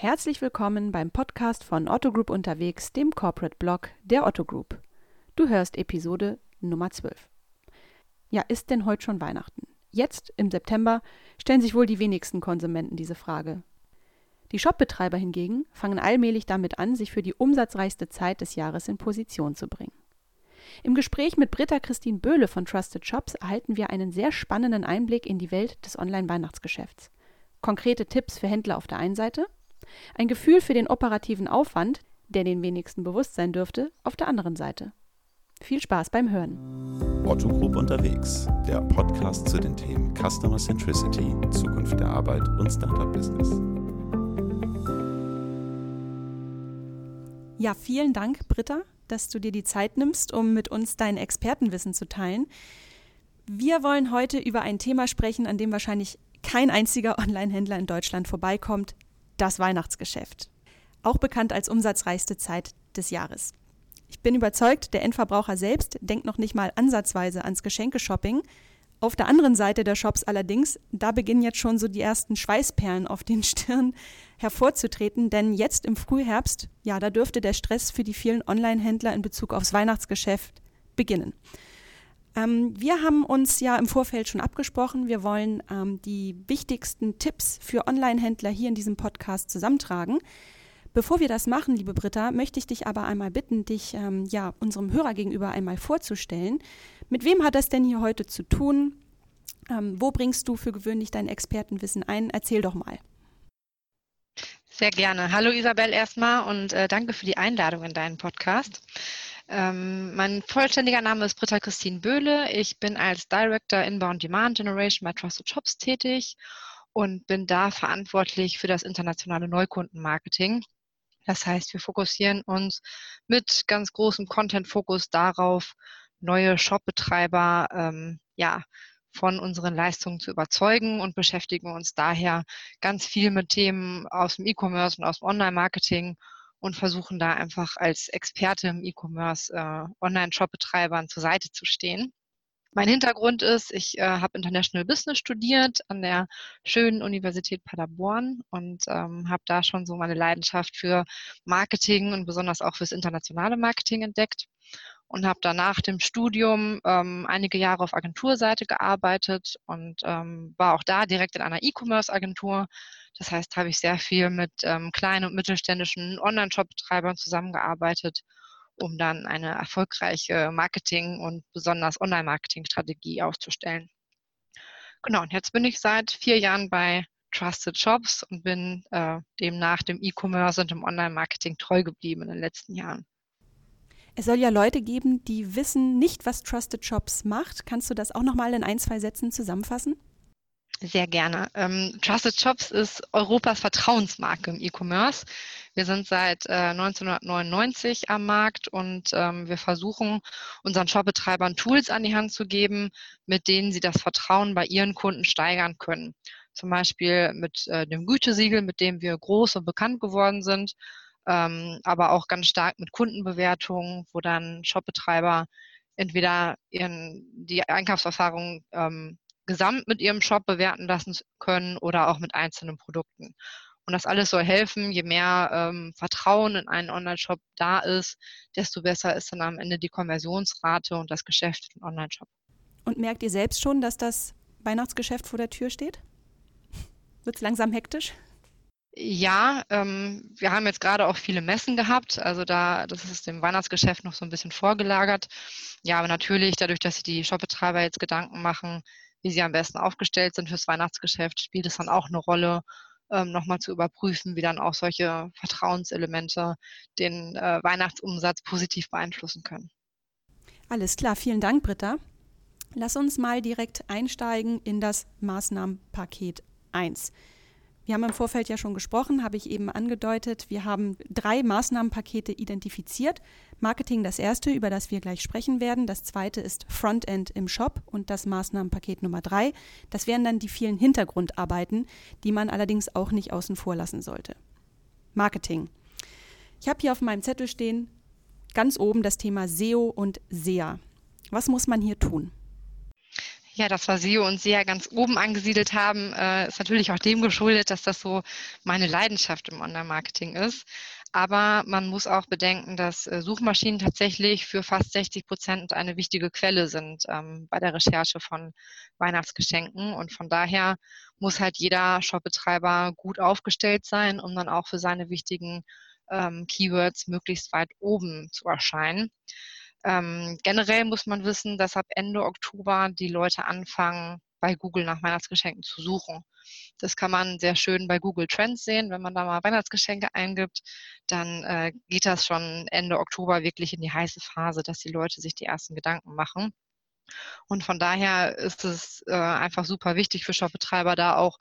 Herzlich willkommen beim Podcast von Otto Group unterwegs, dem Corporate Blog der Otto Group. Du hörst Episode Nummer 12. Ja, ist denn heute schon Weihnachten? Jetzt, im September, stellen sich wohl die wenigsten Konsumenten diese Frage. Die Shopbetreiber hingegen fangen allmählich damit an, sich für die umsatzreichste Zeit des Jahres in Position zu bringen. Im Gespräch mit Britta Christine Böhle von Trusted Shops erhalten wir einen sehr spannenden Einblick in die Welt des Online-Weihnachtsgeschäfts. Konkrete Tipps für Händler auf der einen Seite – ein Gefühl für den operativen Aufwand, der den wenigsten bewusst sein dürfte, auf der anderen Seite. Viel Spaß beim Hören. Otto Group unterwegs, der Podcast zu den Themen Customer Centricity, Zukunft der Arbeit und Startup Business. Ja, vielen Dank, Britta, dass du dir die Zeit nimmst, um mit uns dein Expertenwissen zu teilen. Wir wollen heute über ein Thema sprechen, an dem wahrscheinlich kein einziger Online-Händler in Deutschland vorbeikommt, das Weihnachtsgeschäft, auch bekannt als umsatzreichste Zeit des Jahres. Ich bin überzeugt, der Endverbraucher selbst denkt noch nicht mal ansatzweise ans Geschenkeshopping. Auf der anderen Seite der Shops allerdings, da beginnen jetzt schon so die ersten Schweißperlen auf den Stirn hervorzutreten, denn jetzt im Frühherbst, ja, da dürfte der Stress für die vielen Online-Händler in Bezug aufs Weihnachtsgeschäft beginnen. Ähm, wir haben uns ja im Vorfeld schon abgesprochen. Wir wollen ähm, die wichtigsten Tipps für Online-Händler hier in diesem Podcast zusammentragen. Bevor wir das machen, liebe Britta, möchte ich dich aber einmal bitten, dich ähm, ja unserem Hörer gegenüber einmal vorzustellen. Mit wem hat das denn hier heute zu tun? Ähm, wo bringst du für gewöhnlich dein Expertenwissen ein? Erzähl doch mal. Sehr gerne. Hallo Isabel erstmal und äh, danke für die Einladung in deinen Podcast. Ähm, mein vollständiger Name ist Britta Christine Böhle. Ich bin als Director Inbound Demand Generation bei Trusted Shops tätig und bin da verantwortlich für das internationale Neukundenmarketing. Das heißt, wir fokussieren uns mit ganz großem Content-Fokus darauf, neue Shopbetreiber ähm, ja, von unseren Leistungen zu überzeugen und beschäftigen uns daher ganz viel mit Themen aus dem E-Commerce und aus dem Online-Marketing und versuchen da einfach als Experte im E-Commerce äh, Online-Shop-Betreibern zur Seite zu stehen. Mein Hintergrund ist, ich äh, habe International Business studiert an der schönen Universität Paderborn und ähm, habe da schon so meine Leidenschaft für Marketing und besonders auch fürs internationale Marketing entdeckt und habe danach dem Studium ähm, einige Jahre auf Agenturseite gearbeitet und ähm, war auch da direkt in einer E-Commerce-Agentur, das heißt, habe ich sehr viel mit ähm, kleinen und mittelständischen Online-Shop-Betreibern zusammengearbeitet, um dann eine erfolgreiche Marketing- und besonders Online-Marketing-Strategie aufzustellen. Genau, und jetzt bin ich seit vier Jahren bei Trusted Shops und bin äh, demnach dem E-Commerce und dem Online-Marketing treu geblieben in den letzten Jahren. Es soll ja Leute geben, die wissen nicht, was Trusted Shops macht. Kannst du das auch nochmal in ein, zwei Sätzen zusammenfassen? Sehr gerne. Ähm, Trusted Shops ist Europas Vertrauensmarke im E-Commerce. Wir sind seit äh, 1999 am Markt und ähm, wir versuchen unseren Shopbetreibern Tools an die Hand zu geben, mit denen sie das Vertrauen bei ihren Kunden steigern können. Zum Beispiel mit äh, dem Gütesiegel, mit dem wir groß und bekannt geworden sind, ähm, aber auch ganz stark mit Kundenbewertungen, wo dann Shopbetreiber entweder ihren, die Einkaufserfahrung ähm, gesamt mit ihrem Shop bewerten lassen können oder auch mit einzelnen Produkten. Und das alles soll helfen, je mehr ähm, Vertrauen in einen Online-Shop da ist, desto besser ist dann am Ende die Konversionsrate und das Geschäft im Online-Shop. Und merkt ihr selbst schon, dass das Weihnachtsgeschäft vor der Tür steht? Wird es langsam hektisch? Ja, ähm, wir haben jetzt gerade auch viele Messen gehabt, also da, das ist dem Weihnachtsgeschäft noch so ein bisschen vorgelagert. Ja, aber natürlich, dadurch, dass sich die Shopbetreiber jetzt Gedanken machen, wie sie am besten aufgestellt sind fürs Weihnachtsgeschäft, spielt es dann auch eine Rolle, ähm, nochmal zu überprüfen, wie dann auch solche Vertrauenselemente den äh, Weihnachtsumsatz positiv beeinflussen können. Alles klar, vielen Dank, Britta. Lass uns mal direkt einsteigen in das Maßnahmenpaket 1. Wir haben im Vorfeld ja schon gesprochen, habe ich eben angedeutet. Wir haben drei Maßnahmenpakete identifiziert. Marketing das erste, über das wir gleich sprechen werden. Das zweite ist Frontend im Shop und das Maßnahmenpaket Nummer drei. Das wären dann die vielen Hintergrundarbeiten, die man allerdings auch nicht außen vor lassen sollte. Marketing. Ich habe hier auf meinem Zettel stehen, ganz oben das Thema SEO und SEA. Was muss man hier tun? Ja, dass wir SEO und SEA ganz oben angesiedelt haben, äh, ist natürlich auch dem geschuldet, dass das so meine Leidenschaft im Online-Marketing ist. Aber man muss auch bedenken, dass äh, Suchmaschinen tatsächlich für fast 60 Prozent eine wichtige Quelle sind ähm, bei der Recherche von Weihnachtsgeschenken. Und von daher muss halt jeder Shopbetreiber gut aufgestellt sein, um dann auch für seine wichtigen ähm, Keywords möglichst weit oben zu erscheinen. Ähm, generell muss man wissen, dass ab Ende Oktober die Leute anfangen, bei Google nach Weihnachtsgeschenken zu suchen. Das kann man sehr schön bei Google Trends sehen. Wenn man da mal Weihnachtsgeschenke eingibt, dann äh, geht das schon Ende Oktober wirklich in die heiße Phase, dass die Leute sich die ersten Gedanken machen. Und von daher ist es äh, einfach super wichtig für Shopbetreiber da auch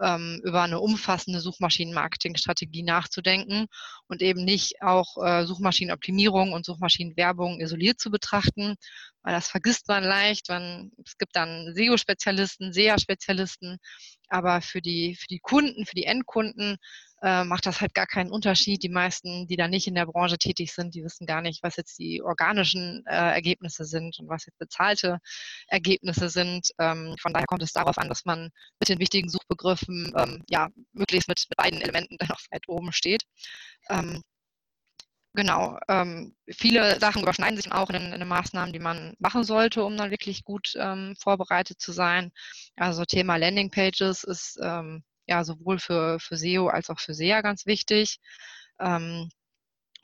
ähm, über eine umfassende Suchmaschinenmarketingstrategie nachzudenken und eben nicht auch äh, Suchmaschinenoptimierung und Suchmaschinenwerbung isoliert zu betrachten, weil das vergisst man leicht. Man, es gibt dann SEO-Spezialisten, SEA-Spezialisten, aber für die, für die Kunden, für die Endkunden äh, macht das halt gar keinen Unterschied. Die meisten, die da nicht in der Branche tätig sind, die wissen gar nicht, was jetzt die organischen äh, Ergebnisse sind und was jetzt bezahlte Ergebnisse sind. Ähm, von daher kommt es darauf an, dass man mit den wichtigen Suchbegriffen ähm, ja möglichst mit, mit, beiden Elementen dann auch weit oben steht. Ähm, Genau. Ähm, viele Sachen überschneiden sich auch in, in, den Maßnahmen, die man machen sollte, um dann wirklich gut ähm, vorbereitet zu sein. Also Thema Landingpages ist ähm, ja sowohl für, für SEO als auch für SEA ganz wichtig. Ähm,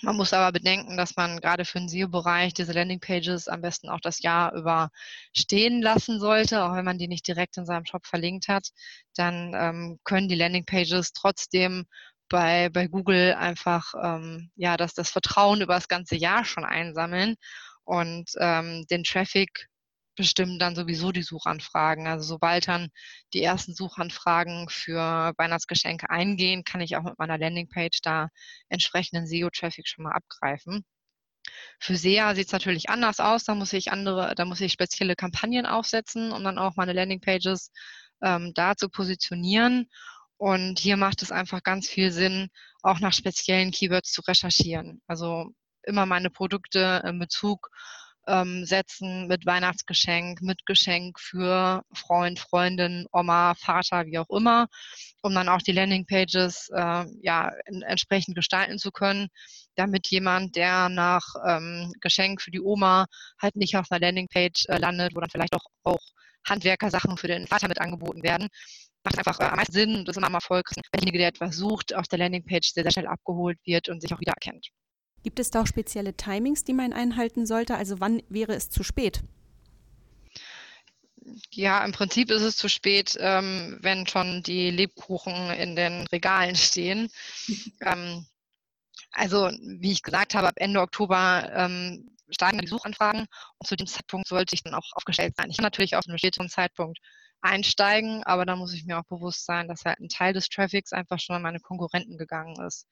man muss aber bedenken, dass man gerade für den SEO-Bereich diese Landingpages am besten auch das Jahr über stehen lassen sollte, auch wenn man die nicht direkt in seinem Shop verlinkt hat. Dann ähm, können die Landingpages trotzdem bei, bei Google einfach ähm, ja, dass das Vertrauen über das ganze Jahr schon einsammeln und ähm, den Traffic bestimmen dann sowieso die Suchanfragen. Also sobald dann die ersten Suchanfragen für Weihnachtsgeschenke eingehen, kann ich auch mit meiner Landingpage da entsprechenden SEO-Traffic schon mal abgreifen. Für SEA sieht es natürlich anders aus. Da muss ich andere, da muss ich spezielle Kampagnen aufsetzen, um dann auch meine Landingpages ähm, da zu positionieren. Und hier macht es einfach ganz viel Sinn, auch nach speziellen Keywords zu recherchieren. Also immer meine Produkte in Bezug ähm, setzen mit Weihnachtsgeschenk, mit Geschenk für Freund, Freundin, Oma, Vater, wie auch immer, um dann auch die Landingpages äh, ja entsprechend gestalten zu können, damit jemand, der nach ähm, Geschenk für die Oma halt nicht auf einer Landingpage äh, landet, wo dann vielleicht auch, auch Handwerkersachen für den Vater mit angeboten werden, macht einfach äh, am meisten Sinn und ist immer am Erfolg, wenn derjenige, der etwas sucht, auf der Landingpage sehr, sehr schnell abgeholt wird und sich auch wiedererkennt. Gibt es da auch spezielle Timings, die man einhalten sollte? Also wann wäre es zu spät? Ja, im Prinzip ist es zu spät, ähm, wenn schon die Lebkuchen in den Regalen stehen. ähm, also, wie ich gesagt habe, ab Ende Oktober ähm, steigen die Suchanfragen und zu dem Zeitpunkt sollte ich dann auch aufgestellt sein. Ich kann natürlich auf einem späteren Zeitpunkt einsteigen, aber da muss ich mir auch bewusst sein, dass halt ein Teil des Traffics einfach schon an meine Konkurrenten gegangen ist.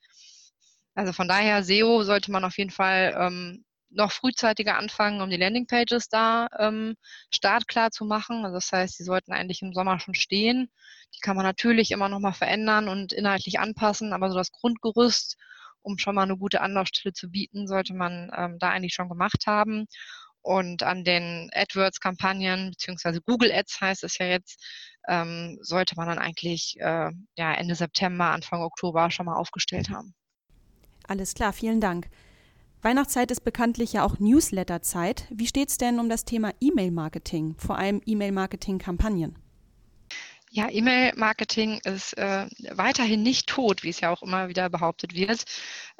Also von daher, SEO sollte man auf jeden Fall ähm, noch frühzeitiger anfangen, um die Landingpages da ähm, startklar zu machen. Also das heißt, die sollten eigentlich im Sommer schon stehen. Die kann man natürlich immer noch mal verändern und inhaltlich anpassen, aber so das Grundgerüst, um schon mal eine gute Anlaufstelle zu bieten, sollte man ähm, da eigentlich schon gemacht haben. Und an den AdWords-Kampagnen, beziehungsweise Google Ads heißt es ja jetzt, ähm, sollte man dann eigentlich äh, ja, Ende September, Anfang Oktober schon mal aufgestellt haben. Alles klar, vielen Dank. Weihnachtszeit ist bekanntlich ja auch Newsletter-Zeit. Wie steht es denn um das Thema E-Mail-Marketing, vor allem E-Mail-Marketing-Kampagnen? Ja, E-Mail-Marketing ist äh, weiterhin nicht tot, wie es ja auch immer wieder behauptet wird.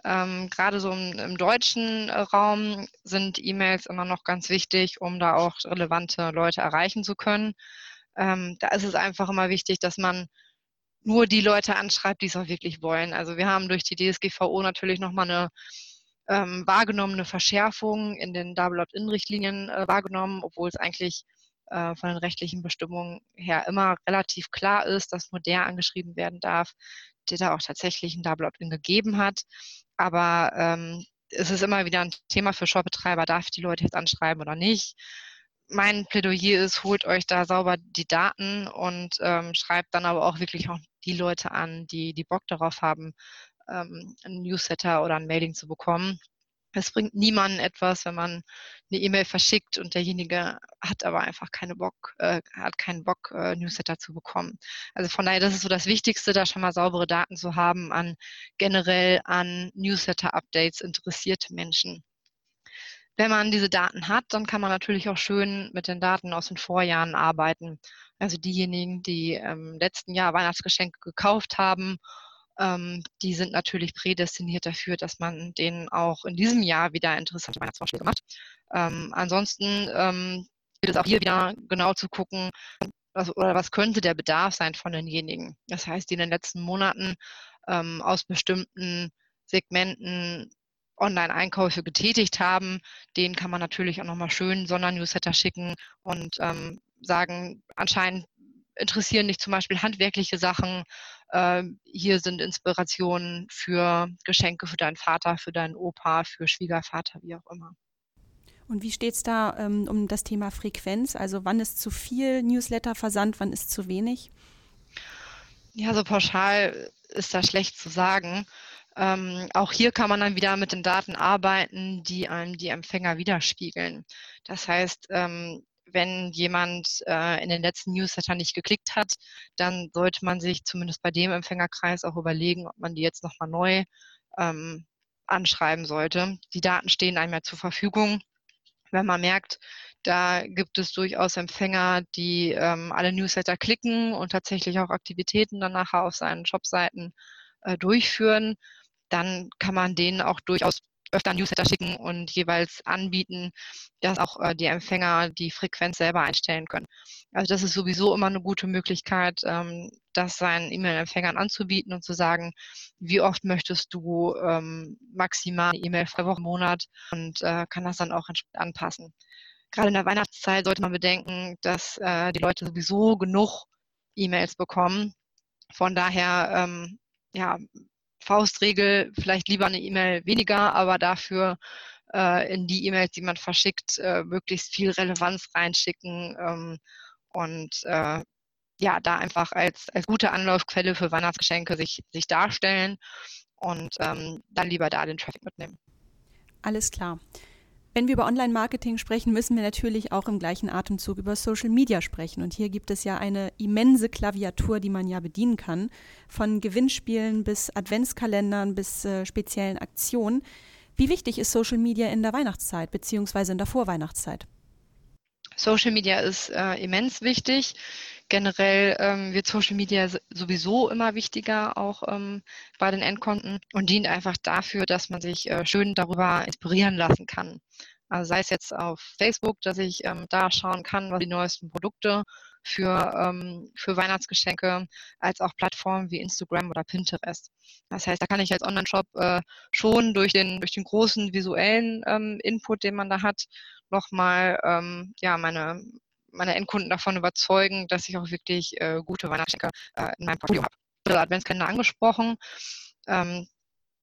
Ähm, Gerade so im, im deutschen äh, Raum sind E-Mails immer noch ganz wichtig, um da auch relevante Leute erreichen zu können. Ähm, da ist es einfach immer wichtig, dass man nur die Leute anschreibt, die es auch wirklich wollen. Also wir haben durch die DSGVO natürlich nochmal eine ähm, wahrgenommene Verschärfung in den Double Opt-in-Richtlinien äh, wahrgenommen, obwohl es eigentlich äh, von den rechtlichen Bestimmungen her immer relativ klar ist, dass nur der angeschrieben werden darf, der da auch tatsächlich ein Double Opt-in gegeben hat. Aber ähm, es ist immer wieder ein Thema für Shopbetreiber, darf ich die Leute jetzt anschreiben oder nicht mein Plädoyer ist, holt euch da sauber die Daten und ähm, schreibt dann aber auch wirklich auch die Leute an, die, die Bock darauf haben, ähm, einen Newsletter oder ein Mailing zu bekommen. Es bringt niemanden etwas, wenn man eine E-Mail verschickt und derjenige hat aber einfach keine Bock, äh, hat keinen Bock, äh, Newsletter zu bekommen. Also von daher, das ist so das Wichtigste, da schon mal saubere Daten zu haben an generell an Newsletter-Updates interessierte Menschen. Wenn man diese Daten hat, dann kann man natürlich auch schön mit den Daten aus den Vorjahren arbeiten. Also diejenigen, die im letzten Jahr Weihnachtsgeschenke gekauft haben ähm, die sind natürlich prädestiniert dafür, dass man denen auch in diesem Jahr wieder interessante Weihnachtsvorschläge macht. Ähm, ansonsten ähm, gilt es auch hier wieder genau zu gucken, was, oder was könnte der Bedarf sein von denjenigen. Das heißt, die in den letzten Monaten ähm, aus bestimmten Segmenten Online-Einkäufe getätigt haben, denen kann man natürlich auch nochmal schön Sondernewsletter schicken und ähm, sagen, anscheinend interessieren dich zum Beispiel handwerkliche Sachen. Äh, hier sind Inspirationen für Geschenke für deinen Vater, für deinen Opa, für Schwiegervater, wie auch immer. Und wie steht es da ähm, um das Thema Frequenz? Also wann ist zu viel Newsletter versandt, wann ist zu wenig? Ja, so pauschal ist das schlecht zu sagen. Ähm, auch hier kann man dann wieder mit den Daten arbeiten, die einem die Empfänger widerspiegeln. Das heißt, ähm, wenn jemand äh, in den letzten Newsletter nicht geklickt hat, dann sollte man sich zumindest bei dem Empfängerkreis auch überlegen, ob man die jetzt nochmal neu ähm, anschreiben sollte. Die Daten stehen einem ja zur Verfügung. Wenn man merkt, da gibt es durchaus Empfänger, die ähm, alle Newsletter klicken und tatsächlich auch Aktivitäten dann nachher auf seinen Shopseiten äh, durchführen, dann kann man denen auch durchaus öfter Newsletter schicken und jeweils anbieten, dass auch äh, die Empfänger die Frequenz selber einstellen können. Also das ist sowieso immer eine gute Möglichkeit, ähm, das seinen E-Mail-Empfängern anzubieten und zu sagen, wie oft möchtest du ähm, maximal E-Mail pro Woche, Monat und äh, kann das dann auch anpassen. Gerade in der Weihnachtszeit sollte man bedenken, dass äh, die Leute sowieso genug E-Mails bekommen. Von daher ähm, ja, Faustregel, vielleicht lieber eine E-Mail weniger, aber dafür äh, in die E-Mails, die man verschickt, äh, möglichst viel Relevanz reinschicken ähm, und äh, ja, da einfach als, als gute Anlaufquelle für Weihnachtsgeschenke sich, sich darstellen und ähm, dann lieber da den Traffic mitnehmen. Alles klar. Wenn wir über Online-Marketing sprechen, müssen wir natürlich auch im gleichen Atemzug über Social Media sprechen. Und hier gibt es ja eine immense Klaviatur, die man ja bedienen kann. Von Gewinnspielen bis Adventskalendern bis äh, speziellen Aktionen. Wie wichtig ist Social Media in der Weihnachtszeit beziehungsweise in der Vorweihnachtszeit? Social Media ist äh, immens wichtig. Generell ähm, wird Social Media sowieso immer wichtiger, auch ähm, bei den Endkonten und dient einfach dafür, dass man sich äh, schön darüber inspirieren lassen kann. Also sei es jetzt auf Facebook, dass ich ähm, da schauen kann, was die neuesten Produkte für, ähm, für Weihnachtsgeschenke, als auch Plattformen wie Instagram oder Pinterest. Das heißt, da kann ich als Online-Shop äh, schon durch den, durch den großen visuellen ähm, Input, den man da hat, nochmal ähm, ja, meine, meine Endkunden davon überzeugen, dass ich auch wirklich äh, gute Weihnachtsgeschenke äh, in meinem Portfolio habe. Adventskalender angesprochen. Ähm,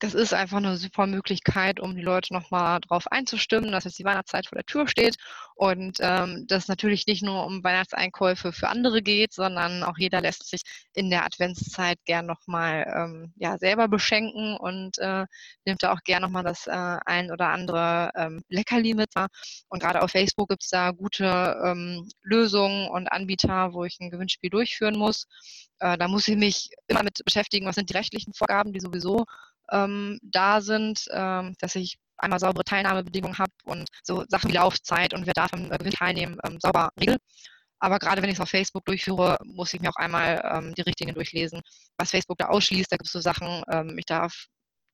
das ist einfach eine super Möglichkeit, um die Leute nochmal darauf einzustimmen, dass jetzt die Weihnachtszeit vor der Tür steht und ähm, das natürlich nicht nur um Weihnachtseinkäufe für andere geht, sondern auch jeder lässt sich in der Adventszeit gern nochmal ähm, ja, selber beschenken und äh, nimmt da auch gern nochmal das äh, ein oder andere ähm, Leckerli mit. Und gerade auf Facebook gibt es da gute ähm, Lösungen und Anbieter, wo ich ein Gewinnspiel durchführen muss. Äh, da muss ich mich immer mit beschäftigen, was sind die rechtlichen Vorgaben, die sowieso ähm, da sind, ähm, dass ich einmal saubere Teilnahmebedingungen habe und so Sachen wie Laufzeit und wer darf am Gewinn teilnehmen, ähm, sauber regel. Aber gerade wenn ich es auf Facebook durchführe, muss ich mir auch einmal ähm, die Richtlinien durchlesen, was Facebook da ausschließt. Da gibt es so Sachen, ähm, ich darf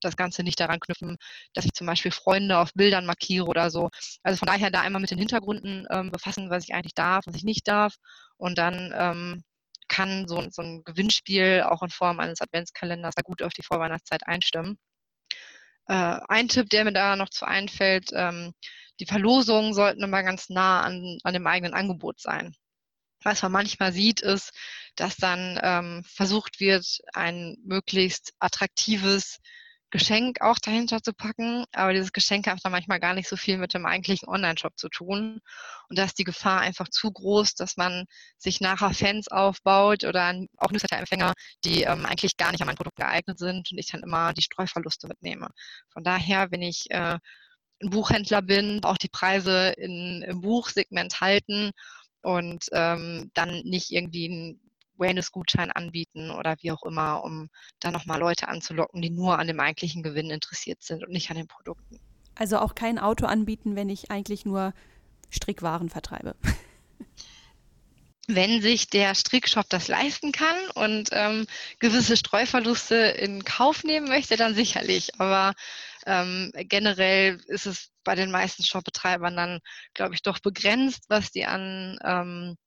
das Ganze nicht daran knüpfen, dass ich zum Beispiel Freunde auf Bildern markiere oder so. Also von daher da einmal mit den Hintergründen ähm, befassen, was ich eigentlich darf, was ich nicht darf. Und dann ähm, kann so, so ein Gewinnspiel auch in Form eines Adventskalenders da gut auf die Vorweihnachtszeit einstimmen. Äh, ein Tipp, der mir da noch zu einfällt, ähm, die Verlosungen sollten immer ganz nah an, an dem eigenen Angebot sein. Was man manchmal sieht, ist, dass dann ähm, versucht wird, ein möglichst attraktives Geschenk auch dahinter zu packen, aber dieses Geschenk hat dann manchmal gar nicht so viel mit dem eigentlichen Online-Shop zu tun. Und da ist die Gefahr einfach zu groß, dass man sich nachher Fans aufbaut oder auch Newsletter-Empfänger, die ähm, eigentlich gar nicht an mein Produkt geeignet sind und ich dann immer die Streuverluste mitnehme. Von daher, wenn ich äh, ein Buchhändler bin, auch die Preise in, im Buchsegment halten und ähm, dann nicht irgendwie einen Wellness-Gutschein anbieten oder wie auch immer, um dann nochmal Leute anzulocken, die nur an dem eigentlichen Gewinn interessiert sind und nicht an den Produkten. Also auch kein Auto anbieten, wenn ich eigentlich nur Strickwaren vertreibe. Wenn sich der Strickshop das leisten kann und ähm, gewisse Streuverluste in Kauf nehmen möchte, dann sicherlich. Aber ähm, generell ist es bei den meisten Shopbetreibern dann, glaube ich, doch begrenzt, was die an ähm,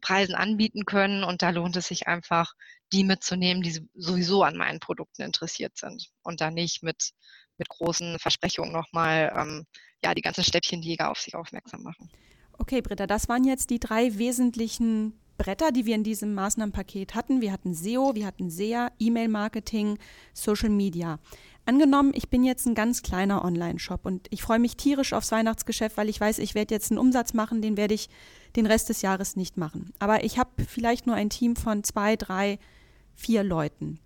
Preisen anbieten können. Und da lohnt es sich einfach, die mitzunehmen, die sowieso an meinen Produkten interessiert sind und da nicht mit, mit großen Versprechungen nochmal ähm, ja, die ganzen Stäbchenjäger auf sich aufmerksam machen. Okay, Britta, das waren jetzt die drei wesentlichen Bretter, die wir in diesem Maßnahmenpaket hatten. Wir hatten SEO, wir hatten SEA, E-Mail-Marketing, Social Media. Angenommen, ich bin jetzt ein ganz kleiner Online-Shop und ich freue mich tierisch aufs Weihnachtsgeschäft, weil ich weiß, ich werde jetzt einen Umsatz machen, den werde ich den Rest des Jahres nicht machen. Aber ich habe vielleicht nur ein Team von zwei, drei, vier Leuten.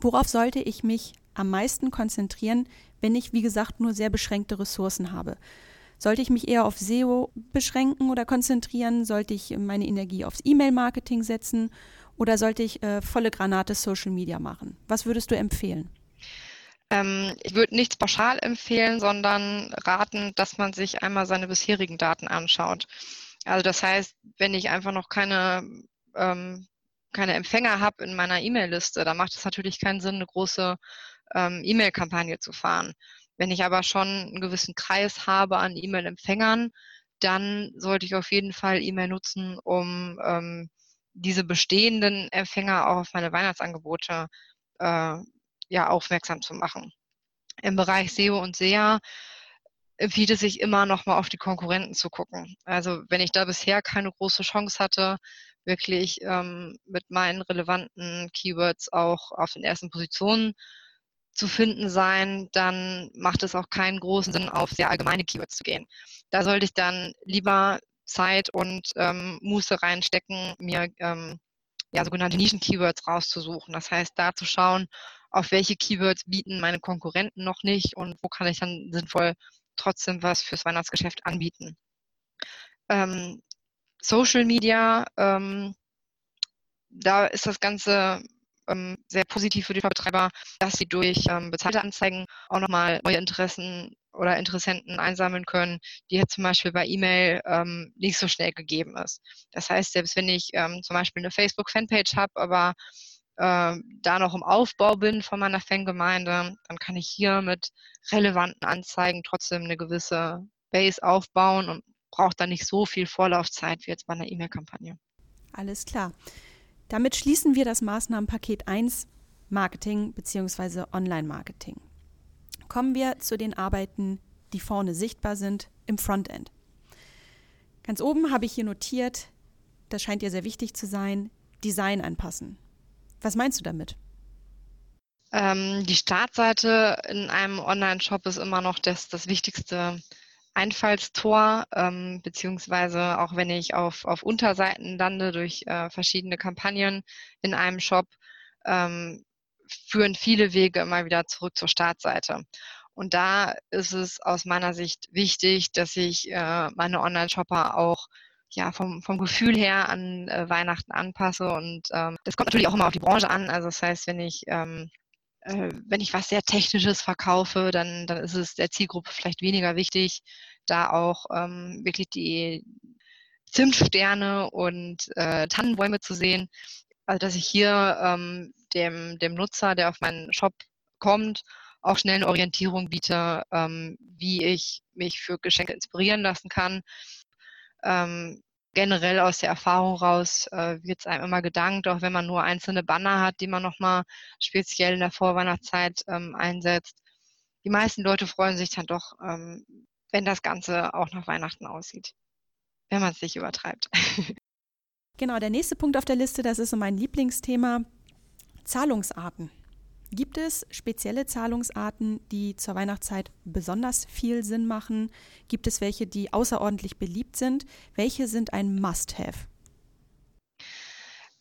Worauf sollte ich mich am meisten konzentrieren, wenn ich, wie gesagt, nur sehr beschränkte Ressourcen habe? Sollte ich mich eher auf SEO beschränken oder konzentrieren? Sollte ich meine Energie aufs E-Mail-Marketing setzen? Oder sollte ich äh, volle Granate Social Media machen? Was würdest du empfehlen? Ähm, ich würde nichts pauschal empfehlen, sondern raten, dass man sich einmal seine bisherigen Daten anschaut. Also das heißt, wenn ich einfach noch keine, ähm, keine Empfänger habe in meiner E-Mail-Liste, dann macht es natürlich keinen Sinn, eine große ähm, E-Mail-Kampagne zu fahren. Wenn ich aber schon einen gewissen Kreis habe an E-Mail-Empfängern, dann sollte ich auf jeden Fall E-Mail nutzen, um ähm, diese bestehenden Empfänger auch auf meine Weihnachtsangebote äh, ja, aufmerksam zu machen. Im Bereich SEO und SEA empfiehlt es sich immer noch mal auf die Konkurrenten zu gucken. Also wenn ich da bisher keine große Chance hatte, wirklich ähm, mit meinen relevanten Keywords auch auf den ersten Positionen zu finden sein, dann macht es auch keinen großen Sinn, auf sehr allgemeine Keywords zu gehen. Da sollte ich dann lieber Zeit und ähm, Muße reinstecken, mir ähm, ja, sogenannte Nischen-Keywords rauszusuchen. Das heißt, da zu schauen, auf welche Keywords bieten meine Konkurrenten noch nicht und wo kann ich dann sinnvoll trotzdem was fürs Weihnachtsgeschäft anbieten. Ähm, Social Media, ähm, da ist das Ganze ähm, sehr positiv für die Betreiber, dass sie durch ähm, bezahlte Anzeigen auch nochmal neue Interessen oder Interessenten einsammeln können, die jetzt zum Beispiel bei E-Mail ähm, nicht so schnell gegeben ist. Das heißt, selbst wenn ich ähm, zum Beispiel eine Facebook-Fanpage habe, aber äh, da noch im Aufbau bin von meiner Fangemeinde, dann kann ich hier mit relevanten Anzeigen trotzdem eine gewisse Base aufbauen und braucht dann nicht so viel Vorlaufzeit wie jetzt bei einer E-Mail-Kampagne. Alles klar. Damit schließen wir das Maßnahmenpaket 1 Marketing bzw. Online-Marketing. Kommen wir zu den Arbeiten, die vorne sichtbar sind im Frontend. Ganz oben habe ich hier notiert, das scheint dir sehr wichtig zu sein, Design anpassen. Was meinst du damit? Ähm, die Startseite in einem Online-Shop ist immer noch das, das wichtigste Einfallstor, ähm, beziehungsweise auch wenn ich auf, auf Unterseiten lande durch äh, verschiedene Kampagnen in einem Shop, ähm, führen viele Wege immer wieder zurück zur Startseite. Und da ist es aus meiner Sicht wichtig, dass ich äh, meine Online-Shopper auch ja, vom, vom Gefühl her an äh, Weihnachten anpasse. Und ähm, das kommt natürlich auch immer auf die Branche an. Also das heißt, wenn ich ähm, äh, wenn ich was sehr Technisches verkaufe, dann, dann ist es der Zielgruppe vielleicht weniger wichtig, da auch ähm, wirklich die Zimtsterne und äh, Tannenbäume zu sehen. Also dass ich hier ähm, dem, dem Nutzer, der auf meinen Shop kommt, auch schnell eine Orientierung biete, ähm, wie ich mich für Geschenke inspirieren lassen kann. Ähm, generell aus der Erfahrung raus äh, wird es einem immer gedankt, auch wenn man nur einzelne Banner hat, die man nochmal speziell in der Vorweihnachtszeit ähm, einsetzt. Die meisten Leute freuen sich dann doch, ähm, wenn das Ganze auch nach Weihnachten aussieht, wenn man es nicht übertreibt. Genau, der nächste Punkt auf der Liste, das ist so mein Lieblingsthema, Zahlungsarten. Gibt es spezielle Zahlungsarten, die zur Weihnachtszeit besonders viel Sinn machen? Gibt es welche, die außerordentlich beliebt sind? Welche sind ein Must-Have?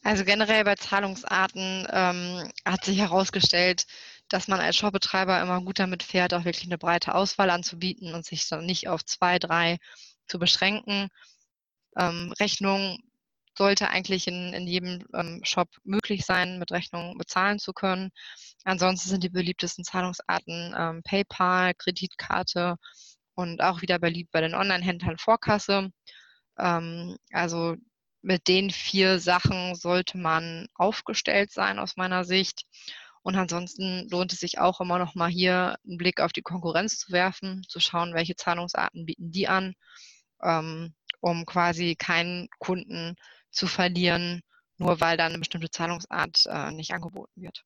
Also generell bei Zahlungsarten ähm, hat sich herausgestellt, dass man als Shopbetreiber immer gut damit fährt, auch wirklich eine breite Auswahl anzubieten und sich dann nicht auf zwei, drei zu beschränken. Ähm, Rechnung sollte eigentlich in, in jedem ähm, Shop möglich sein, mit Rechnung bezahlen zu können. Ansonsten sind die beliebtesten Zahlungsarten ähm, PayPal, Kreditkarte und auch wieder beliebt bei den Online-Händlern Vorkasse. Ähm, also mit den vier Sachen sollte man aufgestellt sein aus meiner Sicht. Und ansonsten lohnt es sich auch immer noch mal hier einen Blick auf die Konkurrenz zu werfen, zu schauen, welche Zahlungsarten bieten die an, ähm, um quasi keinen Kunden zu verlieren, nur weil dann eine bestimmte Zahlungsart äh, nicht angeboten wird.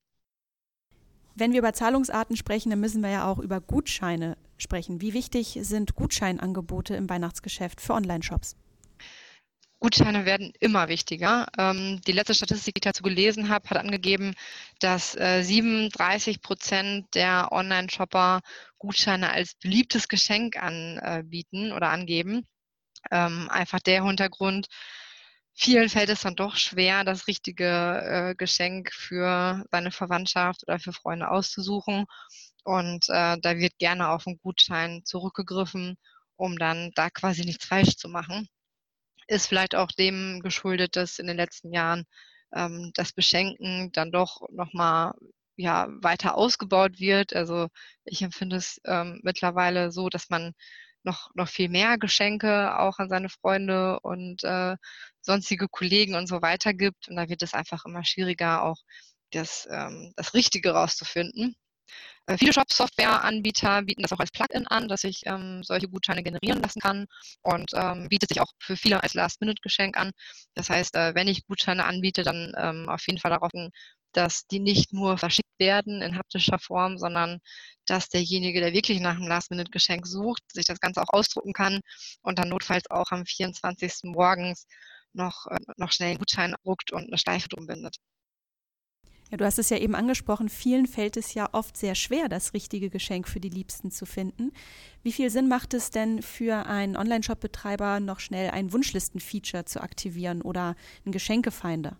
Wenn wir über Zahlungsarten sprechen, dann müssen wir ja auch über Gutscheine sprechen. Wie wichtig sind Gutscheinangebote im Weihnachtsgeschäft für Online-Shops? Gutscheine werden immer wichtiger. Ähm, die letzte Statistik, die ich dazu gelesen habe, hat angegeben, dass äh, 37 Prozent der Online-Shopper Gutscheine als beliebtes Geschenk anbieten oder angeben. Ähm, einfach der Hintergrund, vielen fällt es dann doch schwer, das richtige äh, Geschenk für seine Verwandtschaft oder für Freunde auszusuchen. Und äh, da wird gerne auf einen Gutschein zurückgegriffen, um dann da quasi nichts falsch zu machen. Ist vielleicht auch dem geschuldet, dass in den letzten Jahren ähm, das Beschenken dann doch nochmal ja, weiter ausgebaut wird. Also ich empfinde es ähm, mittlerweile so, dass man noch, noch viel mehr Geschenke auch an seine Freunde und äh, sonstige Kollegen und so weiter gibt. Und da wird es einfach immer schwieriger, auch das, ähm, das Richtige rauszufinden. Äh, viele Shop-Software-Anbieter bieten das auch als Plugin an, dass ich ähm, solche Gutscheine generieren lassen kann und ähm, bietet sich auch für viele als Last-Minute-Geschenk an. Das heißt, äh, wenn ich Gutscheine anbiete, dann ähm, auf jeden Fall darauf dass die nicht nur verschickt werden in haptischer Form, sondern dass derjenige, der wirklich nach einem Last-Minute-Geschenk sucht, sich das Ganze auch ausdrucken kann und dann notfalls auch am 24. morgens noch, äh, noch schnell einen Gutschein druckt und eine Schleife drum bindet. Ja, du hast es ja eben angesprochen, vielen fällt es ja oft sehr schwer, das richtige Geschenk für die Liebsten zu finden. Wie viel Sinn macht es denn für einen Online-Shop-Betreiber, noch schnell ein Wunschlisten-Feature zu aktivieren oder einen Geschenkefinder?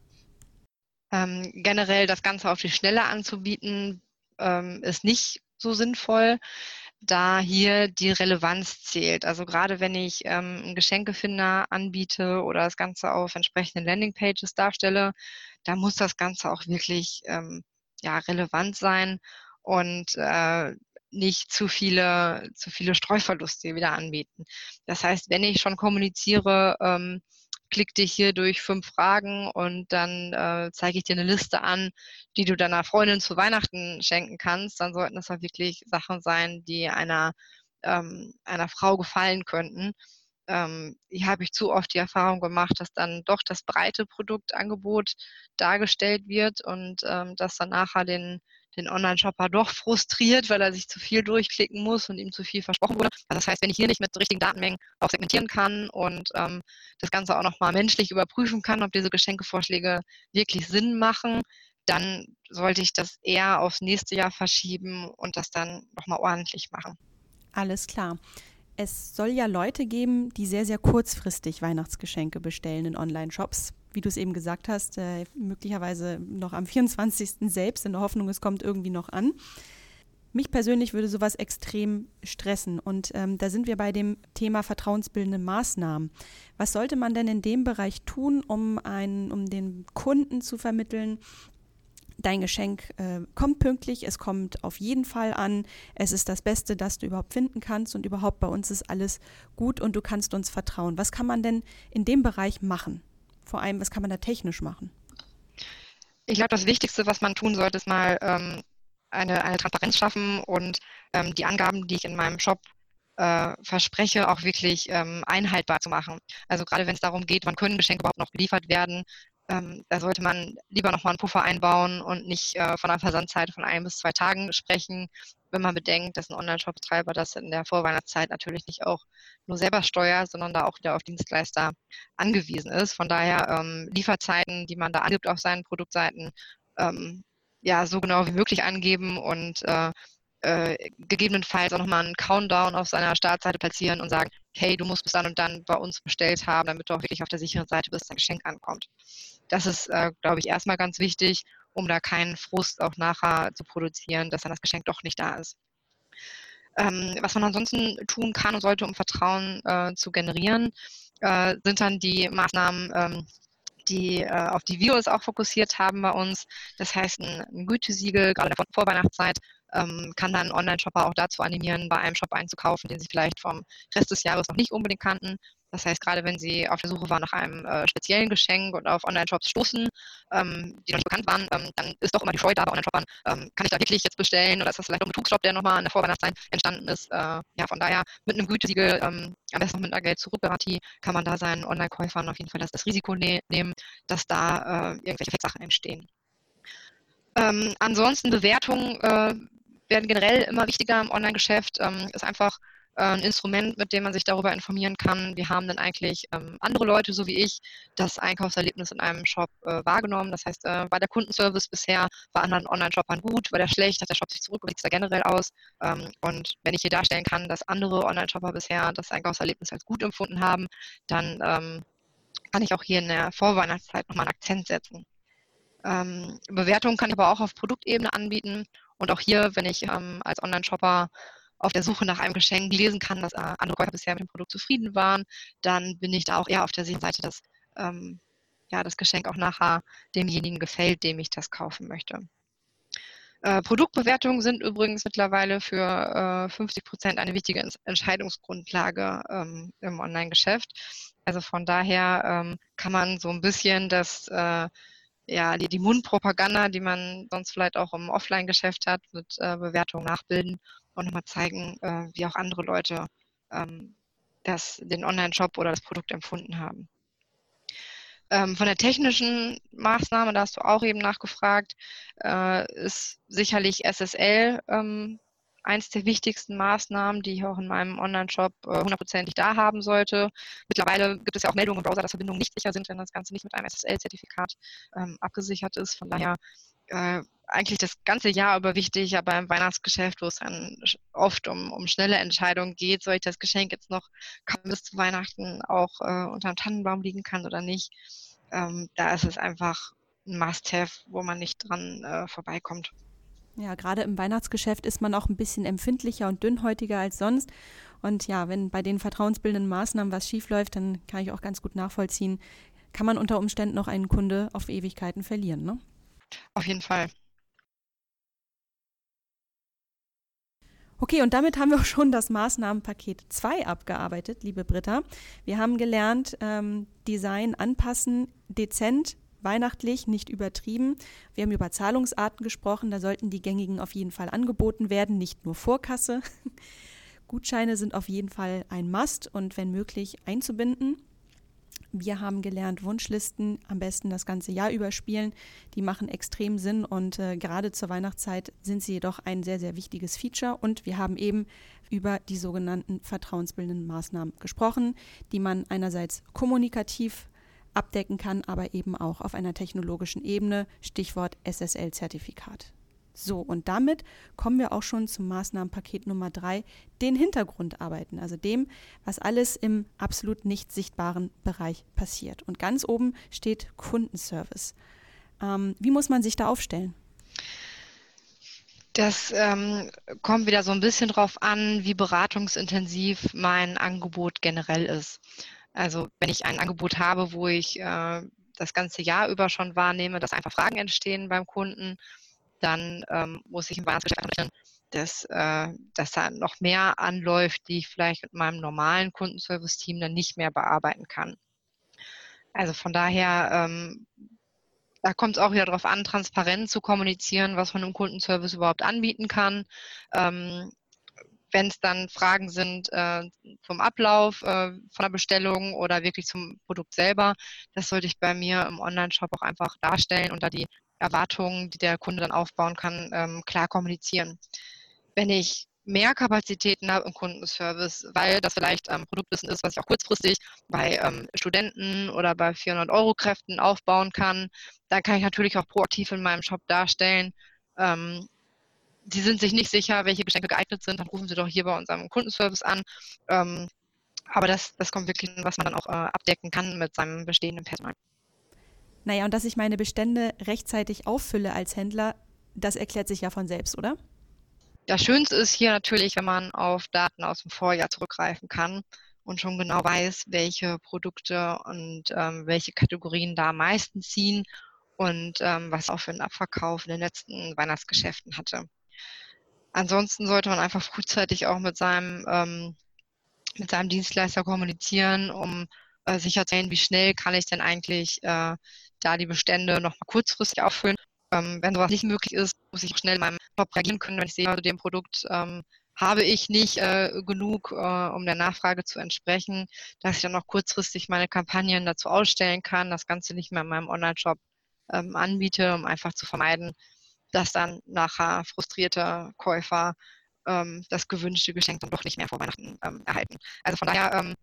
Ähm, generell das Ganze auf die Schnelle anzubieten, ähm, ist nicht so sinnvoll, da hier die Relevanz zählt. Also gerade wenn ich ähm, einen Geschenkefinder anbiete oder das Ganze auf entsprechenden Landingpages darstelle, da muss das Ganze auch wirklich ähm, ja, relevant sein und äh, nicht zu viele, zu viele Streuverluste wieder anbieten. Das heißt, wenn ich schon kommuniziere, ähm, klick dich hier durch fünf Fragen und dann äh, zeige ich dir eine Liste an, die du deiner Freundin zu Weihnachten schenken kannst, dann sollten das auch wirklich Sachen sein, die einer, ähm, einer Frau gefallen könnten. Ähm, hier habe ich zu oft die Erfahrung gemacht, dass dann doch das breite Produktangebot dargestellt wird und ähm, dass dann nachher den den Online-Shopper doch frustriert, weil er sich zu viel durchklicken muss und ihm zu viel versprochen wurde. Also das heißt, wenn ich hier nicht mit richtigen Datenmengen auch segmentieren kann und ähm, das Ganze auch nochmal menschlich überprüfen kann, ob diese Geschenkevorschläge wirklich Sinn machen, dann sollte ich das eher aufs nächste Jahr verschieben und das dann nochmal ordentlich machen. Alles klar. Es soll ja Leute geben, die sehr, sehr kurzfristig Weihnachtsgeschenke bestellen in Online-Shops wie du es eben gesagt hast, äh, möglicherweise noch am 24. selbst, in der Hoffnung, es kommt irgendwie noch an. Mich persönlich würde sowas extrem stressen. Und ähm, da sind wir bei dem Thema vertrauensbildende Maßnahmen. Was sollte man denn in dem Bereich tun, um, einen, um den Kunden zu vermitteln, dein Geschenk äh, kommt pünktlich, es kommt auf jeden Fall an, es ist das Beste, das du überhaupt finden kannst und überhaupt bei uns ist alles gut und du kannst uns vertrauen. Was kann man denn in dem Bereich machen? Vor allem, was kann man da technisch machen? Ich glaube, das Wichtigste, was man tun sollte, ist mal ähm, eine, eine Transparenz schaffen und ähm, die Angaben, die ich in meinem Shop äh, verspreche, auch wirklich ähm, einhaltbar zu machen. Also gerade wenn es darum geht, wann können Geschenke überhaupt noch geliefert werden, ähm, da sollte man lieber nochmal einen Puffer einbauen und nicht äh, von einer Versandzeit von ein bis zwei Tagen sprechen, wenn man bedenkt, dass ein Online-Shop-Betreiber das in der Vorweihnachtszeit natürlich nicht auch nur selber steuert, sondern da auch wieder auf Dienstleister angewiesen ist. Von daher ähm, Lieferzeiten, die man da angibt auf seinen Produktseiten, ähm, ja, so genau wie möglich angeben und äh, äh, gegebenenfalls auch nochmal einen Countdown auf seiner Startseite platzieren und sagen, hey, du musst bis dann und dann bei uns bestellt haben, damit du auch wirklich auf der sicheren Seite bist, dein Geschenk ankommt. Das ist, äh, glaube ich, erstmal ganz wichtig um da keinen Frust auch nachher zu produzieren, dass dann das Geschenk doch nicht da ist. Ähm, was man ansonsten tun kann und sollte, um Vertrauen äh, zu generieren, äh, sind dann die Maßnahmen, ähm, die äh, auf die wir uns auch fokussiert haben bei uns. Das heißt, ein, Gütesiegel, gerade in der Vorweihnachtszeit, ähm, kann dann Online-Shopper auch dazu animieren, bei einem Shop einzukaufen, den sie vielleicht vom Rest des Jahres noch nicht unbedingt kannten. Das heißt, gerade wenn Sie auf der Suche waren nach einem äh, speziellen Geschenk und auf Online-Shops stoßen, ähm, die noch nicht bekannt waren, ähm, dann ist doch immer die Freude da bei Online-Shoppern. Ähm, kann ich da wirklich jetzt bestellen oder ist das vielleicht ein Betrugsshop, der nochmal in der Vorweihnachtszeit entstanden ist? Äh, ja, von daher mit einem Gütesiegel, ähm, am besten mit einer Geld-Zurück-Garantie, kann man da seinen Online-Käufern auf jeden Fall das, das Risiko ne nehmen, dass da äh, irgendwelche Fettsachen entstehen. Ähm, ansonsten Bewertungen äh, werden generell immer wichtiger im Online-Geschäft. Ähm, ist einfach ein Instrument, mit dem man sich darüber informieren kann, wie haben denn eigentlich ähm, andere Leute, so wie ich, das Einkaufserlebnis in einem Shop äh, wahrgenommen. Das heißt, äh, war der Kundenservice bisher bei anderen Online-Shoppern gut, war der schlecht, hat der Shop sich zurück, wie sieht da generell aus? Ähm, und wenn ich hier darstellen kann, dass andere Online-Shopper bisher das Einkaufserlebnis als gut empfunden haben, dann ähm, kann ich auch hier in der Vorweihnachtszeit nochmal einen Akzent setzen. Ähm, Bewertungen kann ich aber auch auf Produktebene anbieten. Und auch hier, wenn ich ähm, als Online-Shopper auf der Suche nach einem Geschenk lesen kann, dass äh, andere Käufer bisher mit dem Produkt zufrieden waren, dann bin ich da auch eher auf der Seite, dass ähm, ja, das Geschenk auch nachher demjenigen gefällt, dem ich das kaufen möchte. Äh, Produktbewertungen sind übrigens mittlerweile für äh, 50 Prozent eine wichtige Entscheidungsgrundlage ähm, im Online-Geschäft. Also von daher ähm, kann man so ein bisschen das äh, ja, die, die Mundpropaganda, die man sonst vielleicht auch im Offline-Geschäft hat, mit äh, Bewertungen nachbilden und nochmal zeigen, äh, wie auch andere Leute ähm, das, den Online-Shop oder das Produkt empfunden haben. Ähm, von der technischen Maßnahme, da hast du auch eben nachgefragt, äh, ist sicherlich SSL ähm, eins der wichtigsten Maßnahmen, die ich auch in meinem Online-Shop äh, hundertprozentig da haben sollte. Mittlerweile gibt es ja auch Meldungen im Browser, dass Verbindungen nicht sicher sind, wenn das Ganze nicht mit einem SSL-Zertifikat ähm, abgesichert ist. Von daher äh, eigentlich das ganze Jahr über wichtig, aber im Weihnachtsgeschäft, wo es dann oft um, um schnelle Entscheidungen geht, soll ich das Geschenk jetzt noch bis zu Weihnachten auch äh, unter dem Tannenbaum liegen kann oder nicht. Ähm, da ist es einfach ein Must-Have, wo man nicht dran äh, vorbeikommt. Ja, gerade im Weihnachtsgeschäft ist man auch ein bisschen empfindlicher und dünnhäutiger als sonst. Und ja, wenn bei den vertrauensbildenden Maßnahmen was schiefläuft, dann kann ich auch ganz gut nachvollziehen, kann man unter Umständen noch einen Kunde auf Ewigkeiten verlieren. Ne? Auf jeden Fall. Okay, und damit haben wir auch schon das Maßnahmenpaket 2 abgearbeitet, liebe Britta. Wir haben gelernt, ähm, Design anpassen, dezent weihnachtlich, nicht übertrieben. Wir haben über Zahlungsarten gesprochen, da sollten die gängigen auf jeden Fall angeboten werden, nicht nur Vorkasse. Gutscheine sind auf jeden Fall ein Must und wenn möglich einzubinden. Wir haben gelernt, Wunschlisten am besten das ganze Jahr überspielen. Die machen extrem Sinn und äh, gerade zur Weihnachtszeit sind sie jedoch ein sehr, sehr wichtiges Feature. Und wir haben eben über die sogenannten vertrauensbildenden Maßnahmen gesprochen, die man einerseits kommunikativ abdecken kann, aber eben auch auf einer technologischen Ebene, Stichwort SSL-Zertifikat. So, und damit kommen wir auch schon zum Maßnahmenpaket Nummer drei, den Hintergrundarbeiten, also dem, was alles im absolut nicht sichtbaren Bereich passiert. Und ganz oben steht Kundenservice. Ähm, wie muss man sich da aufstellen? Das ähm, kommt wieder so ein bisschen drauf an, wie beratungsintensiv mein Angebot generell ist. Also wenn ich ein Angebot habe, wo ich äh, das ganze Jahr über schon wahrnehme, dass einfach Fragen entstehen beim Kunden, dann ähm, muss ich im Weihnachtsgeschäft rechnen, dass, äh, dass da noch mehr anläuft, die ich vielleicht mit meinem normalen Kundenservice-Team dann nicht mehr bearbeiten kann. Also von daher, ähm, da kommt es auch wieder darauf an, transparent zu kommunizieren, was man im Kundenservice überhaupt anbieten kann. Ähm, wenn es dann Fragen sind äh, zum Ablauf äh, von der Bestellung oder wirklich zum Produkt selber, das sollte ich bei mir im Online-Shop auch einfach darstellen und da die Erwartungen, die der Kunde dann aufbauen kann, ähm, klar kommunizieren. Wenn ich mehr Kapazitäten habe im Kundenservice, weil das vielleicht ähm, Produktwissen ist, was ich auch kurzfristig bei ähm, Studenten oder bei 400-Euro-Kräften aufbauen kann, dann kann ich natürlich auch proaktiv in meinem Shop darstellen, ähm, Sie sind sich nicht sicher, welche Geschenke geeignet sind, dann rufen Sie doch hier bei unserem Kundenservice an. Ähm, aber das, das kommt wirklich, was man dann auch äh, abdecken kann mit seinem bestehenden Personal. Naja, und dass ich meine Bestände rechtzeitig auffülle als Händler, das erklärt sich ja von selbst, oder? Das Schönste ist hier natürlich, wenn man auf Daten aus dem Vorjahr zurückgreifen kann und schon genau weiß, welche Produkte und ähm, welche Kategorien da am meisten ziehen und ähm, was auch für einen Abverkauf in den letzten Weihnachtsgeschäften hatte. Ansonsten sollte man einfach frühzeitig auch mit seinem, ähm, mit seinem Dienstleister kommunizieren, um äh, sicherzustellen, wie schnell kann ich denn eigentlich äh, da die Bestände noch mal kurzfristig auffüllen. Ähm, wenn sowas nicht möglich ist, muss ich schnell in meinem Shop reagieren können, wenn ich sehe, also dem Produkt ähm, habe ich nicht äh, genug, äh, um der Nachfrage zu entsprechen, dass ich dann noch kurzfristig meine Kampagnen dazu ausstellen kann, das Ganze nicht mehr in meinem Online-Shop ähm, anbiete, um einfach zu vermeiden, dass dann nachher frustrierte Käufer ähm, das gewünschte Geschenk dann doch nicht mehr vor Weihnachten ähm, erhalten. Also von daher ähm,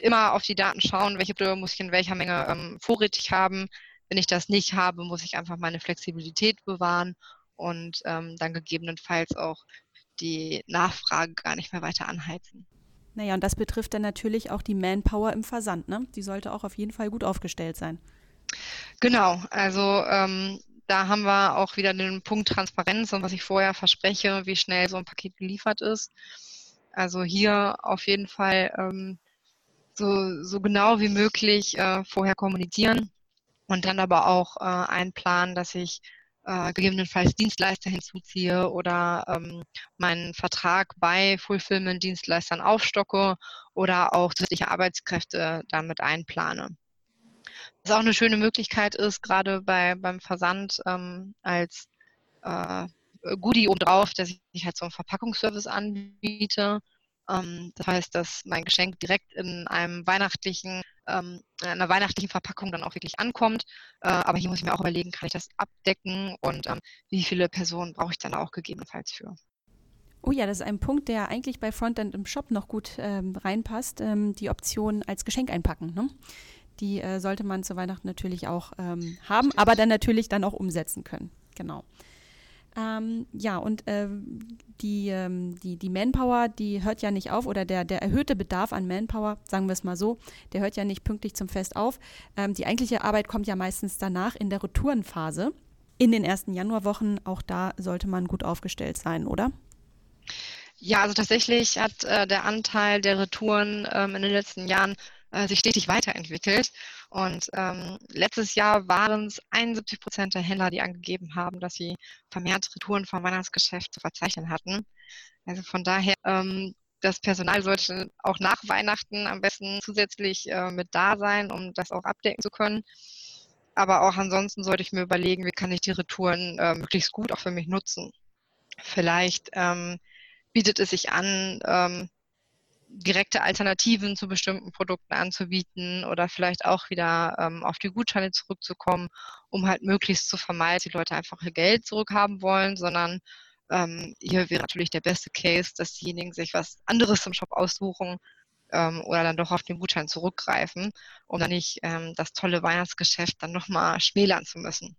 immer auf die Daten schauen, welche Produkte muss ich in welcher Menge ähm, vorrätig haben. Wenn ich das nicht habe, muss ich einfach meine Flexibilität bewahren und ähm, dann gegebenenfalls auch die Nachfrage gar nicht mehr weiter anheizen. Naja, und das betrifft dann natürlich auch die Manpower im Versand. Ne? Die sollte auch auf jeden Fall gut aufgestellt sein. Genau, also ähm, da haben wir auch wieder den Punkt Transparenz und was ich vorher verspreche, wie schnell so ein Paket geliefert ist. Also hier auf jeden Fall ähm, so, so genau wie möglich äh, vorher kommunizieren und dann aber auch äh, einplanen, dass ich äh, gegebenenfalls Dienstleister hinzuziehe oder ähm, meinen Vertrag bei Fulfillment-Dienstleistern aufstocke oder auch zusätzliche Arbeitskräfte damit einplane. Was auch eine schöne Möglichkeit ist, gerade bei, beim Versand ähm, als äh, Goodie obendrauf, dass ich halt so einen Verpackungsservice anbiete. Ähm, das heißt, dass mein Geschenk direkt in einem weihnachtlichen, ähm, einer weihnachtlichen Verpackung dann auch wirklich ankommt. Äh, aber hier muss ich mir auch überlegen, kann ich das abdecken und ähm, wie viele Personen brauche ich dann auch gegebenenfalls für. Oh ja, das ist ein Punkt, der eigentlich bei Frontend im Shop noch gut ähm, reinpasst, ähm, die Option als Geschenk einpacken. Ne? Die äh, sollte man zu Weihnachten natürlich auch ähm, haben, aber dann natürlich dann auch umsetzen können. Genau. Ähm, ja, und äh, die, ähm, die, die Manpower, die hört ja nicht auf, oder der, der erhöhte Bedarf an Manpower, sagen wir es mal so, der hört ja nicht pünktlich zum Fest auf. Ähm, die eigentliche Arbeit kommt ja meistens danach in der Retourenphase. In den ersten Januarwochen, auch da sollte man gut aufgestellt sein, oder? Ja, also tatsächlich hat äh, der Anteil der Retouren ähm, in den letzten Jahren äh, sich stetig weiterentwickelt. Und ähm, letztes Jahr waren es 71 Prozent der Händler, die angegeben haben, dass sie vermehrt Retouren vom Weihnachtsgeschäft zu verzeichnen hatten. Also von daher, ähm, das Personal sollte auch nach Weihnachten am besten zusätzlich äh, mit da sein, um das auch abdecken zu können. Aber auch ansonsten sollte ich mir überlegen, wie kann ich die Retouren äh, möglichst gut auch für mich nutzen. Vielleicht ähm, bietet es sich an, ähm, direkte Alternativen zu bestimmten Produkten anzubieten oder vielleicht auch wieder ähm, auf die Gutscheine zurückzukommen, um halt möglichst zu vermeiden, dass die Leute einfach ihr Geld zurückhaben wollen, sondern ähm, hier wäre natürlich der beste Case, dass diejenigen sich was anderes im Shop aussuchen ähm, oder dann doch auf den Gutschein zurückgreifen, um dann nicht ähm, das tolle Weihnachtsgeschäft dann nochmal schmälern zu müssen.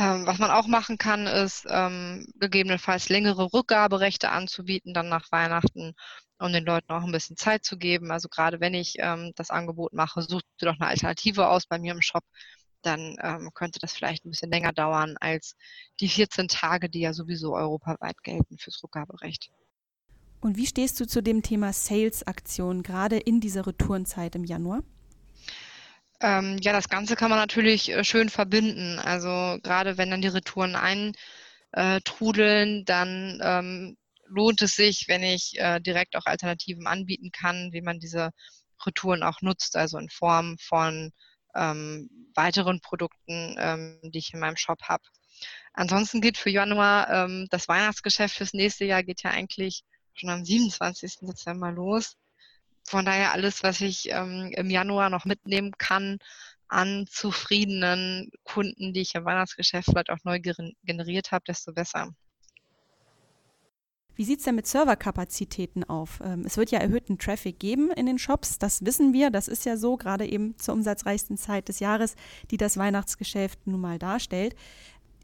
Ähm, was man auch machen kann, ist ähm, gegebenenfalls längere Rückgaberechte anzubieten, dann nach Weihnachten, um den Leuten auch ein bisschen Zeit zu geben. Also gerade wenn ich ähm, das Angebot mache, sucht ihr doch eine Alternative aus bei mir im Shop, dann ähm, könnte das vielleicht ein bisschen länger dauern als die 14 Tage, die ja sowieso europaweit gelten fürs Rückgaberecht. Und wie stehst du zu dem Thema Sales-Aktion, gerade in dieser Retourenzeit im Januar? Ähm, ja, das Ganze kann man natürlich äh, schön verbinden. Also gerade wenn dann die Retouren eintrudeln, dann ähm, lohnt es sich, wenn ich äh, direkt auch Alternativen anbieten kann, wie man diese Retouren auch nutzt, also in Form von ähm, weiteren Produkten, ähm, die ich in meinem Shop habe. Ansonsten geht für Januar ähm, das Weihnachtsgeschäft fürs nächste Jahr geht ja eigentlich schon am 27. Dezember los von daher alles, was ich ähm, im Januar noch mitnehmen kann an zufriedenen Kunden, die ich im Weihnachtsgeschäft vielleicht auch neu generiert habe, desto besser. Wie sieht es denn mit Serverkapazitäten auf? Ähm, es wird ja erhöhten Traffic geben in den Shops, das wissen wir, das ist ja so, gerade eben zur umsatzreichsten Zeit des Jahres, die das Weihnachtsgeschäft nun mal darstellt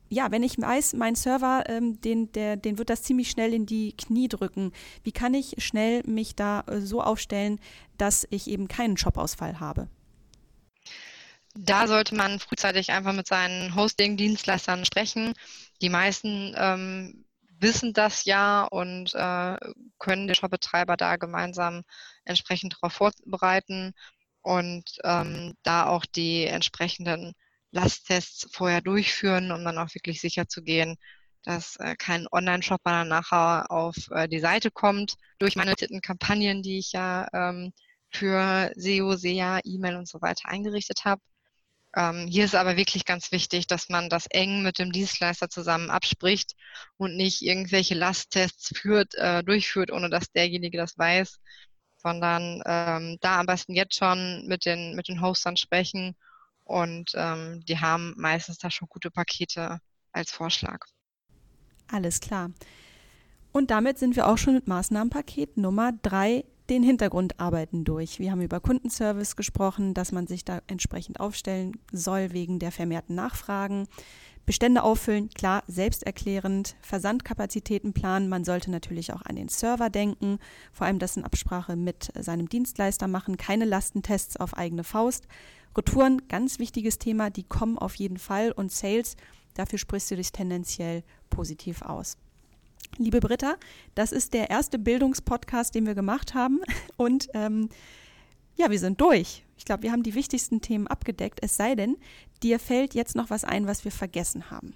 ja, wenn ich weiß, mein Server, ähm, den, der, den wird das ziemlich schnell in die Knie drücken. Wie kann ich schnell mich da äh, so aufstellen, dass ich eben keinen Shopausfall habe? Da sollte man frühzeitig einfach mit seinen Hosting-Dienstleistern sprechen. Die meisten ähm, wissen das ja und äh, können den Shopbetreiber da gemeinsam entsprechend darauf vorbereiten und ähm, da auch die entsprechenden Lasttests vorher durchführen, um dann auch wirklich sicher zu gehen, dass äh, kein Online-Shopper nachher auf äh, die Seite kommt durch meine Kampagnen, die ich ja ähm, für SEO, SEA, E-Mail und so weiter eingerichtet habe. Ähm, hier ist aber wirklich ganz wichtig, dass man das eng mit dem Dienstleister zusammen abspricht und nicht irgendwelche Lasttests führt, äh, durchführt, ohne dass derjenige das weiß, sondern ähm, da am besten jetzt schon mit den, mit den Hostern sprechen und ähm, die haben meistens da schon gute Pakete als Vorschlag. Alles klar. Und damit sind wir auch schon mit Maßnahmenpaket Nummer drei den Hintergrundarbeiten durch. Wir haben über Kundenservice gesprochen, dass man sich da entsprechend aufstellen soll wegen der vermehrten Nachfragen. Bestände auffüllen, klar, selbsterklärend. Versandkapazitäten planen. Man sollte natürlich auch an den Server denken, vor allem das in Absprache mit seinem Dienstleister machen. Keine Lastentests auf eigene Faust. Retouren, ganz wichtiges Thema, die kommen auf jeden Fall. Und Sales, dafür sprichst du dich tendenziell positiv aus. Liebe Britta, das ist der erste Bildungspodcast, den wir gemacht haben. Und ähm, ja, wir sind durch. Ich glaube, wir haben die wichtigsten Themen abgedeckt. Es sei denn, dir fällt jetzt noch was ein, was wir vergessen haben.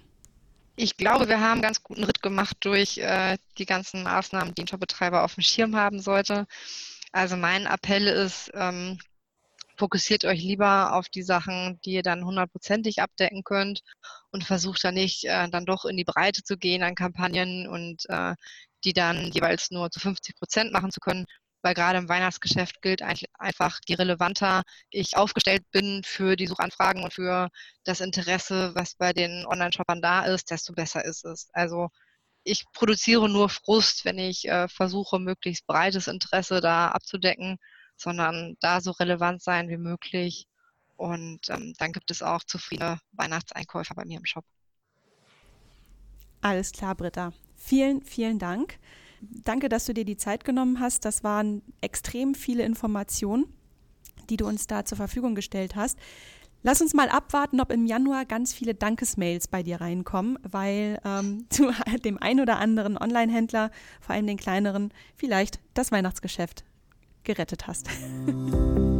Ich glaube, wir haben ganz guten Ritt gemacht durch äh, die ganzen Maßnahmen, die ein Shopbetreiber auf dem Schirm haben sollte. Also mein Appell ist, ähm, fokussiert euch lieber auf die Sachen, die ihr dann hundertprozentig abdecken könnt und versucht dann nicht äh, dann doch in die Breite zu gehen an Kampagnen und äh, die dann jeweils nur zu 50 Prozent machen zu können, weil gerade im Weihnachtsgeschäft gilt einfach, je relevanter ich aufgestellt bin für die Suchanfragen und für das Interesse, was bei den Online-Shoppern da ist, desto besser ist es. Also ich produziere nur Frust, wenn ich äh, versuche, möglichst breites Interesse da abzudecken sondern da so relevant sein wie möglich. Und ähm, dann gibt es auch zufriedene Weihnachtseinkäufer bei mir im Shop. Alles klar, Britta. Vielen, vielen Dank. Danke, dass du dir die Zeit genommen hast. Das waren extrem viele Informationen, die du uns da zur Verfügung gestellt hast. Lass uns mal abwarten, ob im Januar ganz viele Dankesmails bei dir reinkommen, weil ähm, du dem einen oder anderen Online-Händler, vor allem den kleineren, vielleicht das Weihnachtsgeschäft gerettet hast.